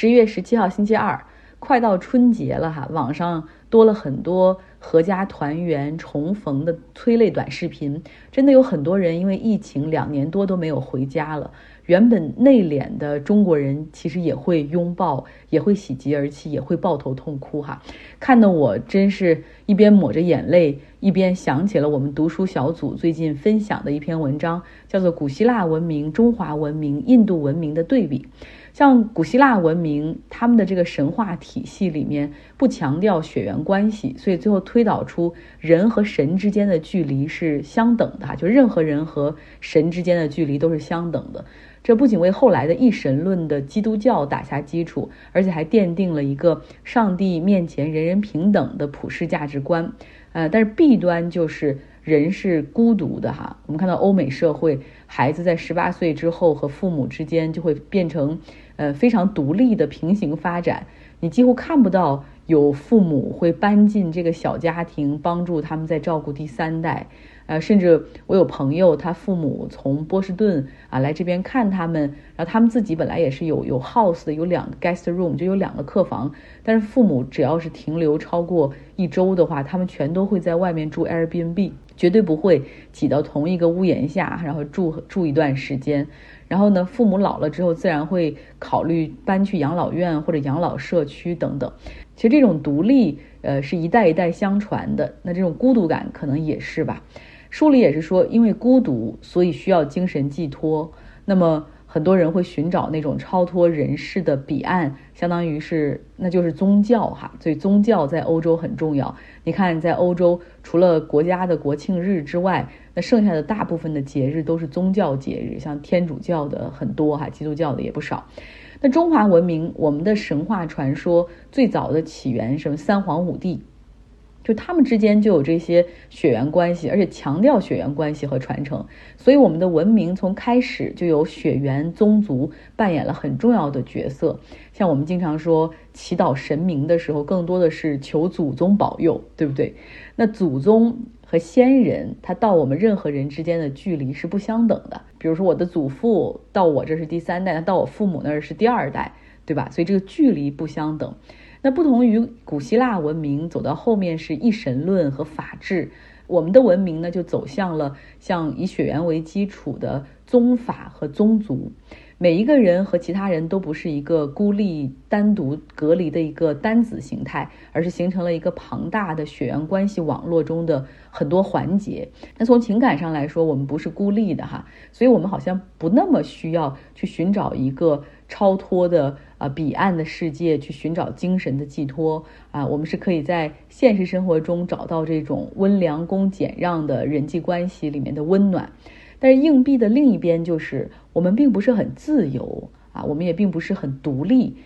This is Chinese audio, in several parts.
十一月十七号星期二，快到春节了哈，网上多了很多阖家团圆重逢的催泪短视频，真的有很多人因为疫情两年多都没有回家了。原本内敛的中国人，其实也会拥抱，也会喜极而泣，也会抱头痛哭哈。看得我真是一边抹着眼泪，一边想起了我们读书小组最近分享的一篇文章，叫做《古希腊文明、中华文明、印度文明的对比》。像古希腊文明，他们的这个神话体系里面不强调血缘关系，所以最后推导出人和神之间的距离是相等的哈，就任何人和神之间的距离都是相等的。这不仅为后来的一神论的基督教打下基础，而且还奠定了一个上帝面前人人平等的普世价值观。呃，但是弊端就是人是孤独的哈。我们看到欧美社会，孩子在十八岁之后和父母之间就会变成呃非常独立的平行发展，你几乎看不到有父母会搬进这个小家庭，帮助他们在照顾第三代。呃，甚至我有朋友，他父母从波士顿啊来这边看他们，然后他们自己本来也是有有 house 的，有两个 guest room，就有两个客房，但是父母只要是停留超过一周的话，他们全都会在外面住 Airbnb，绝对不会挤到同一个屋檐下，然后住住一段时间。然后呢，父母老了之后，自然会考虑搬去养老院或者养老社区等等。其实这种独立，呃，是一代一代相传的，那这种孤独感可能也是吧。书里也是说，因为孤独，所以需要精神寄托。那么很多人会寻找那种超脱人世的彼岸，相当于是那就是宗教哈。所以宗教在欧洲很重要。你看，在欧洲除了国家的国庆日之外，那剩下的大部分的节日都是宗教节日，像天主教的很多哈，基督教的也不少。那中华文明，我们的神话传说最早的起源，什么三皇五帝。就他们之间就有这些血缘关系，而且强调血缘关系和传承，所以我们的文明从开始就有血缘宗族扮演了很重要的角色。像我们经常说祈祷神明的时候，更多的是求祖宗保佑，对不对？那祖宗和先人，他到我们任何人之间的距离是不相等的。比如说我的祖父到我这是第三代，他到我父母那儿是第二代，对吧？所以这个距离不相等。那不同于古希腊文明走到后面是一神论和法治，我们的文明呢就走向了像以血缘为基础的宗法和宗族。每一个人和其他人都不是一个孤立、单独隔离的一个单子形态，而是形成了一个庞大的血缘关系网络中的很多环节。那从情感上来说，我们不是孤立的哈，所以我们好像不那么需要去寻找一个超脱的啊彼岸的世界，去寻找精神的寄托啊。我们是可以在现实生活中找到这种温良恭俭让的人际关系里面的温暖。但是硬币的另一边就是，我们并不是很自由啊，我们也并不是很独立。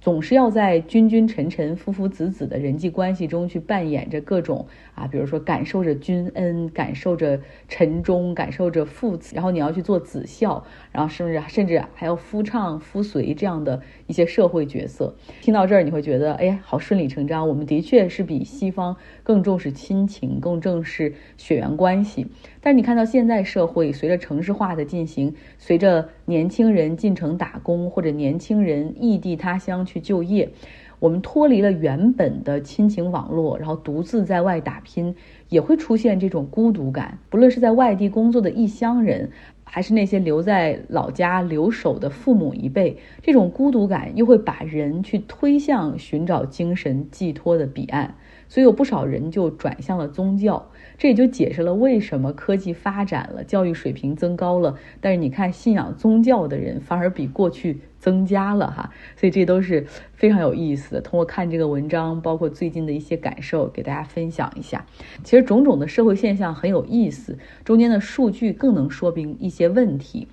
总是要在君君臣臣、夫夫子子的人际关系中去扮演着各种啊，比如说感受着君恩，感受着臣忠，感受着父子，然后你要去做子孝，然后甚至甚至还要夫唱夫随这样的一些社会角色。听到这儿，你会觉得哎呀，好顺理成章。我们的确是比西方更重视亲情，更重视血缘关系。但是你看到现在社会随着城市化的进行，随着年轻人进城打工，或者年轻人异地他乡。去就业，我们脱离了原本的亲情网络，然后独自在外打拼，也会出现这种孤独感。不论是在外地工作的异乡人，还是那些留在老家留守的父母一辈，这种孤独感又会把人去推向寻找精神寄托的彼岸。所以有不少人就转向了宗教。这也就解释了为什么科技发展了，教育水平增高了，但是你看信仰宗教的人反而比过去增加了哈，所以这都是非常有意思的。通过看这个文章，包括最近的一些感受，给大家分享一下。其实种种的社会现象很有意思，中间的数据更能说明一些问题。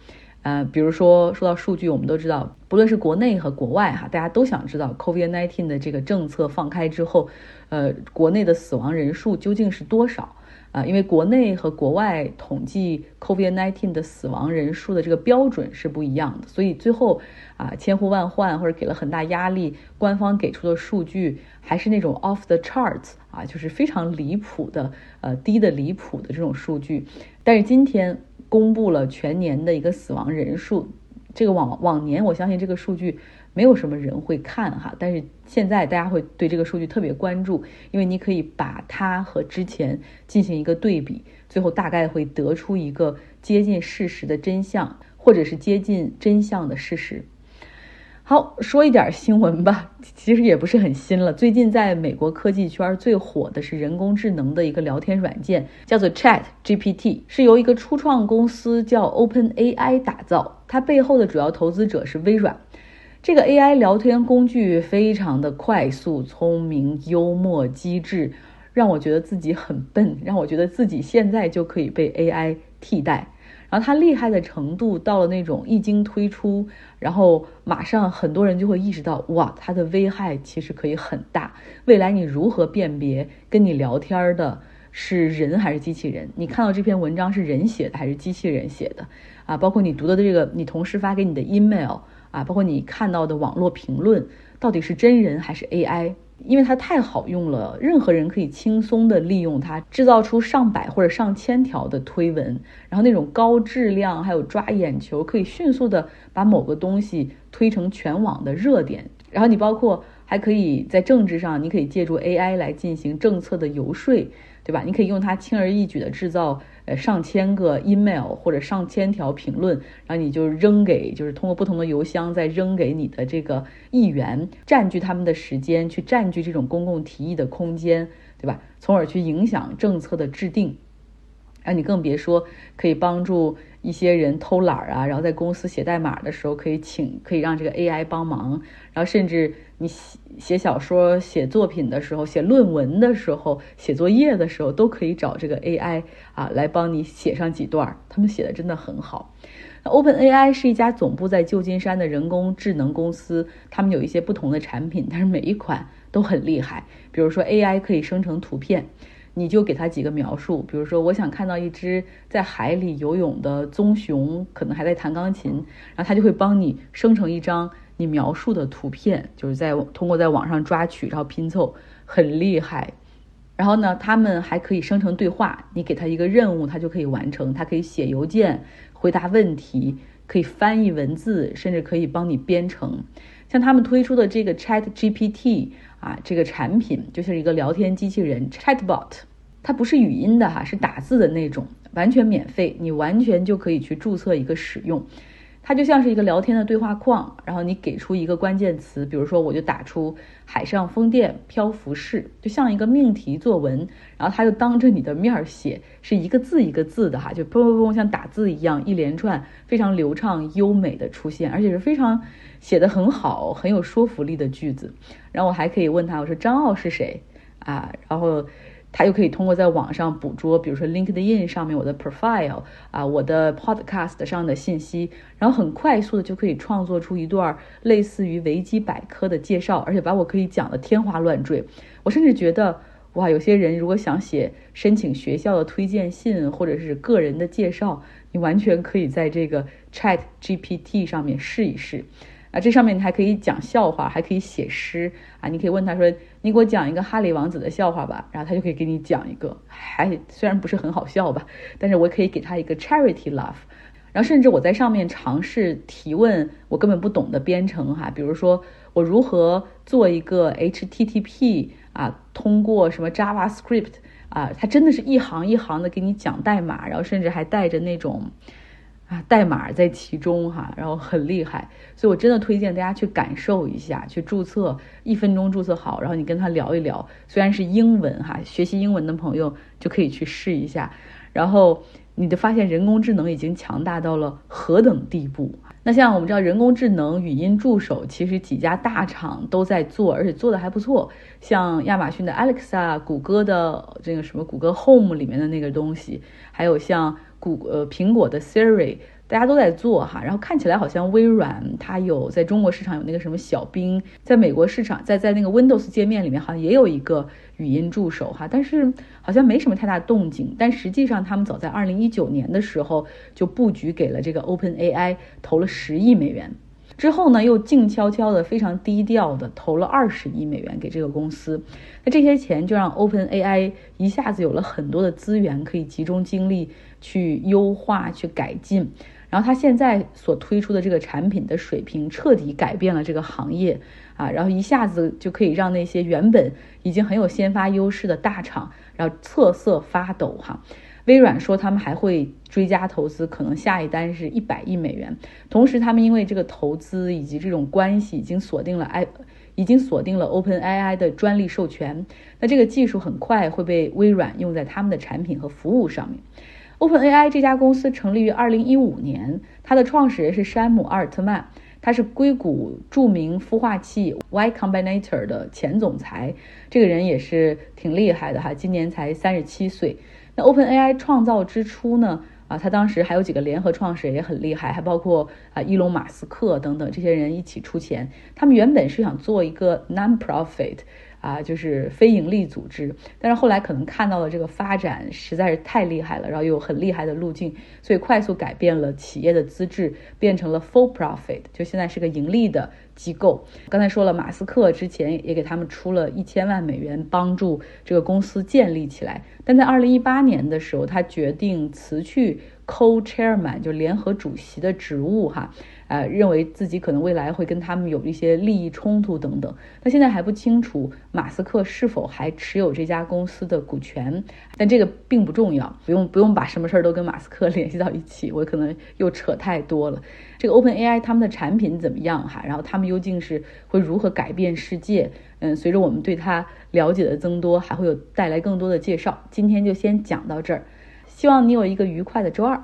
呃，比如说说到数据，我们都知道，不论是国内和国外哈，大家都想知道 COVID-19 的这个政策放开之后，呃，国内的死亡人数究竟是多少。啊，因为国内和国外统计 COVID-19 的死亡人数的这个标准是不一样的，所以最后啊千呼万唤或者给了很大压力，官方给出的数据还是那种 off the charts 啊，就是非常离谱的，呃低的离谱的这种数据。但是今天公布了全年的一个死亡人数，这个往往年我相信这个数据没有什么人会看哈。但是现在大家会对这个数据特别关注，因为你可以把它和之前进行一个对比，最后大概会得出一个接近事实的真相，或者是接近真相的事实。好，说一点新闻吧，其实也不是很新了。最近在美国科技圈最火的是人工智能的一个聊天软件，叫做 Chat GPT，是由一个初创公司叫 Open AI 打造，它背后的主要投资者是微软。这个 AI 聊天工具非常的快速、聪明、幽默、机智，让我觉得自己很笨，让我觉得自己现在就可以被 AI 替代。然后它厉害的程度到了那种一经推出，然后马上很多人就会意识到，哇，它的危害其实可以很大。未来你如何辨别跟你聊天的是人还是机器人？你看到这篇文章是人写的还是机器人写的？啊，包括你读的这个你同事发给你的 email 啊，包括你看到的网络评论，到底是真人还是 AI？因为它太好用了，任何人可以轻松的利用它，制造出上百或者上千条的推文，然后那种高质量还有抓眼球，可以迅速的把某个东西推成全网的热点。然后你包括还可以在政治上，你可以借助 AI 来进行政策的游说，对吧？你可以用它轻而易举的制造。呃，上千个 email 或者上千条评论，然后你就扔给，就是通过不同的邮箱再扔给你的这个议员，占据他们的时间，去占据这种公共提议的空间，对吧？从而去影响政策的制定。然后你更别说可以帮助一些人偷懒啊，然后在公司写代码的时候可以请，可以让这个 AI 帮忙，然后甚至。你写写小说、写作品的时候，写论文的时候，写作业的时候，都可以找这个 AI 啊来帮你写上几段。他们写的真的很好。OpenAI 是一家总部在旧金山的人工智能公司，他们有一些不同的产品，但是每一款都很厉害。比如说 AI 可以生成图片，你就给它几个描述，比如说我想看到一只在海里游泳的棕熊，可能还在弹钢琴，然后它就会帮你生成一张。你描述的图片就是在通过在网上抓取，然后拼凑，很厉害。然后呢，他们还可以生成对话，你给他一个任务，他就可以完成。他可以写邮件、回答问题，可以翻译文字，甚至可以帮你编程。像他们推出的这个 Chat GPT 啊，这个产品就是一个聊天机器人 Chatbot，它不是语音的哈，是打字的那种，完全免费，你完全就可以去注册一个使用。它就像是一个聊天的对话框，然后你给出一个关键词，比如说我就打出海上风电漂浮式，就像一个命题作文，然后它就当着你的面写，是一个字一个字的哈，就砰砰砰像打字一样一连串非常流畅优美的出现，而且是非常写的很好很有说服力的句子。然后我还可以问他，我说张奥是谁啊？然后。他又可以通过在网上捕捉，比如说 LinkedIn 上面我的 profile 啊，我的 podcast 上的信息，然后很快速的就可以创作出一段类似于维基百科的介绍，而且把我可以讲的天花乱坠。我甚至觉得，哇，有些人如果想写申请学校的推荐信或者是个人的介绍，你完全可以在这个 Chat GPT 上面试一试。啊，这上面你还可以讲笑话，还可以写诗啊！你可以问他说：“你给我讲一个哈利王子的笑话吧。”然后他就可以给你讲一个，还虽然不是很好笑吧，但是我可以给他一个 charity laugh。然后甚至我在上面尝试提问我根本不懂的编程哈，比如说我如何做一个 HTTP 啊，通过什么 JavaScript 啊，他真的是一行一行的给你讲代码，然后甚至还带着那种。啊，代码在其中哈，然后很厉害，所以我真的推荐大家去感受一下，去注册，一分钟注册好，然后你跟他聊一聊，虽然是英文哈，学习英文的朋友就可以去试一下，然后你就发现人工智能已经强大到了何等地步。那像我们知道，人工智能语音助手其实几家大厂都在做，而且做的还不错，像亚马逊的 Alexa，谷歌的这个什么谷歌 Home 里面的那个东西，还有像。谷呃苹果的 Siri，大家都在做哈，然后看起来好像微软它有在中国市场有那个什么小冰，在美国市场在在那个 Windows 界面里面好像也有一个语音助手哈，但是好像没什么太大动静。但实际上他们早在二零一九年的时候就布局给了这个 Open AI 投了十亿美元。之后呢，又静悄悄的、非常低调的投了二十亿美元给这个公司。那这些钱就让 Open AI 一下子有了很多的资源，可以集中精力去优化、去改进。然后他现在所推出的这个产品的水平，彻底改变了这个行业啊，然后一下子就可以让那些原本已经很有先发优势的大厂，然后瑟瑟发抖哈。微软说他们还会追加投资，可能下一单是一百亿美元。同时，他们因为这个投资以及这种关系，已经锁定了 i，已经锁定了 Open AI 的专利授权。那这个技术很快会被微软用在他们的产品和服务上面。Open AI 这家公司成立于二零一五年，它的创始人是山姆阿尔特曼，他是硅谷著名孵化器 Y Combinator 的前总裁。这个人也是挺厉害的哈，今年才三十七岁。那 OpenAI 创造之初呢，啊，他当时还有几个联合创始人也很厉害，还包括啊伊隆马斯克等等这些人一起出钱。他们原本是想做一个 non-profit。啊，就是非盈利组织，但是后来可能看到了这个发展实在是太厉害了，然后有很厉害的路径，所以快速改变了企业的资质，变成了 full profit，就现在是个盈利的机构。刚才说了，马斯克之前也给他们出了一千万美元，帮助这个公司建立起来。但在二零一八年的时候，他决定辞去 co-chairman，就联合主席的职务，哈。呃，认为自己可能未来会跟他们有一些利益冲突等等。那现在还不清楚马斯克是否还持有这家公司的股权，但这个并不重要，不用不用把什么事儿都跟马斯克 联系到一起，我可能又扯太多了。这个 Open AI 他们的产品怎么样哈？然后他们究竟是会如何改变世界？嗯，随着我们对他了解的增多，还会有带来更多的介绍。今天就先讲到这儿，希望你有一个愉快的周二。